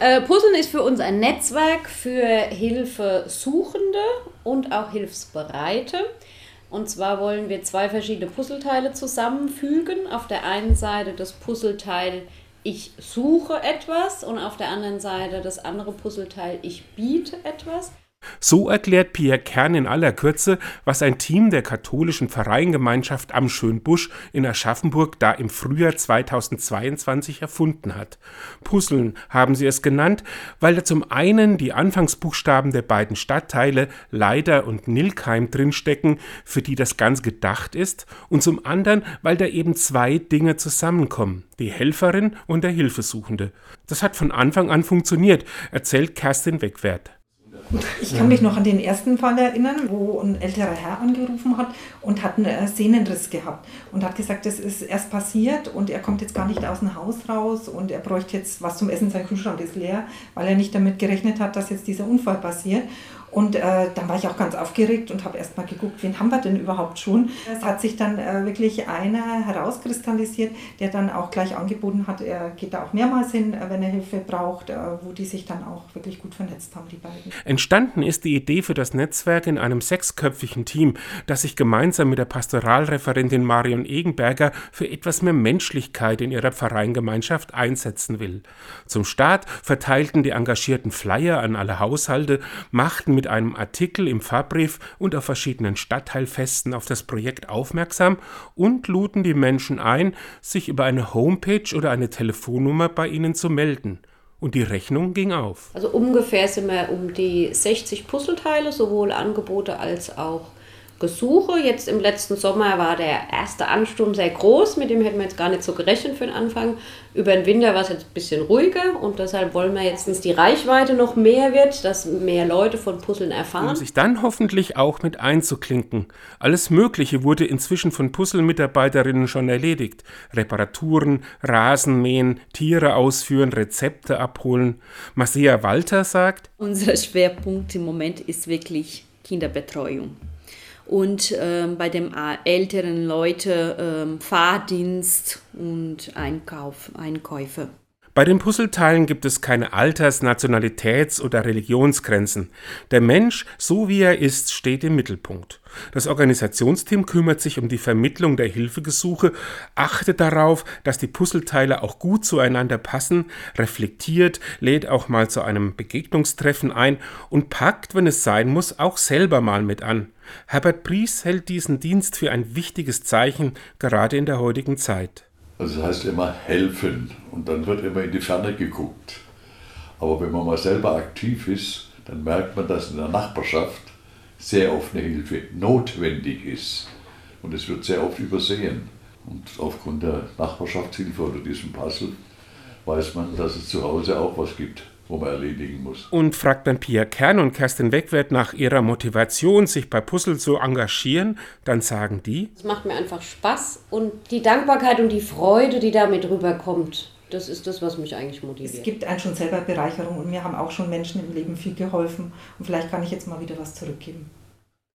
Äh, Puzzeln ist für uns ein Netzwerk für Hilfesuchende und auch Hilfsbereite. Und zwar wollen wir zwei verschiedene Puzzleteile zusammenfügen. Auf der einen Seite das Puzzleteil Ich suche etwas und auf der anderen Seite das andere Puzzleteil Ich biete etwas. So erklärt Pierre Kern in aller Kürze, was ein Team der katholischen Pfarreiengemeinschaft am Schönbusch in Aschaffenburg da im Frühjahr 2022 erfunden hat. Puzzeln haben sie es genannt, weil da zum einen die Anfangsbuchstaben der beiden Stadtteile Leider und Nilkheim drinstecken, für die das Ganze gedacht ist, und zum anderen, weil da eben zwei Dinge zusammenkommen, die Helferin und der Hilfesuchende. Das hat von Anfang an funktioniert, erzählt Kerstin Wegwert. Ich kann mich noch an den ersten Fall erinnern, wo ein älterer Herr angerufen hat und hat einen Sehnenriss gehabt und hat gesagt, das ist erst passiert und er kommt jetzt gar nicht aus dem Haus raus und er bräuchte jetzt was zum Essen, sein Kühlschrank ist leer, weil er nicht damit gerechnet hat, dass jetzt dieser Unfall passiert. Und äh, dann war ich auch ganz aufgeregt und habe erst mal geguckt, wen haben wir denn überhaupt schon. Es hat sich dann äh, wirklich einer herauskristallisiert, der dann auch gleich angeboten hat, er geht da auch mehrmals hin, äh, wenn er Hilfe braucht, äh, wo die sich dann auch wirklich gut vernetzt haben, die beiden. Entstanden ist die Idee für das Netzwerk in einem sechsköpfigen Team, das sich gemeinsam mit der Pastoralreferentin Marion Egenberger für etwas mehr Menschlichkeit in ihrer Pfarreiengemeinschaft einsetzen will. Zum Start verteilten die engagierten Flyer an alle Haushalte, machten mit einem Artikel im Fahrbrief und auf verschiedenen Stadtteilfesten auf das Projekt aufmerksam und luden die Menschen ein, sich über eine Homepage oder eine Telefonnummer bei ihnen zu melden. Und die Rechnung ging auf. Also ungefähr sind wir um die 60 Puzzleteile, sowohl Angebote als auch Gesuche. Jetzt im letzten Sommer war der erste Ansturm sehr groß, mit dem hätten wir jetzt gar nicht so gerechnet für den Anfang. Über den Winter war es jetzt ein bisschen ruhiger und deshalb wollen wir jetzt, dass die Reichweite noch mehr wird, dass mehr Leute von Puzzeln erfahren. Um sich dann hoffentlich auch mit einzuklinken. Alles Mögliche wurde inzwischen von Puzzle-Mitarbeiterinnen schon erledigt. Reparaturen, Rasenmähen, Tiere ausführen, Rezepte abholen. Marcia Walter sagt, unser Schwerpunkt im Moment ist wirklich Kinderbetreuung und ähm, bei den älteren Leuten ähm, Fahrdienst und Einkauf, Einkäufe. Bei den Puzzleteilen gibt es keine Alters-, Nationalitäts- oder Religionsgrenzen. Der Mensch, so wie er ist, steht im Mittelpunkt. Das Organisationsteam kümmert sich um die Vermittlung der Hilfegesuche, achtet darauf, dass die Puzzleteile auch gut zueinander passen, reflektiert, lädt auch mal zu einem Begegnungstreffen ein und packt, wenn es sein muss, auch selber mal mit an. Herbert Pries hält diesen Dienst für ein wichtiges Zeichen, gerade in der heutigen Zeit. Also das heißt immer helfen und dann wird immer in die Ferne geguckt. Aber wenn man mal selber aktiv ist, dann merkt man, dass in der Nachbarschaft sehr oft eine Hilfe notwendig ist. Und es wird sehr oft übersehen. Und aufgrund der Nachbarschaftshilfe oder diesem Puzzle weiß man, dass es zu Hause auch was gibt wo man erledigen muss. Und fragt dann Pia Kern und Kerstin Wegwert nach ihrer Motivation, sich bei Puzzle zu engagieren, dann sagen die: Es macht mir einfach Spaß und die Dankbarkeit und die Freude, die damit rüberkommt. Das ist das, was mich eigentlich motiviert. Es gibt einen schon selber Bereicherung und mir haben auch schon Menschen im Leben viel geholfen und vielleicht kann ich jetzt mal wieder was zurückgeben.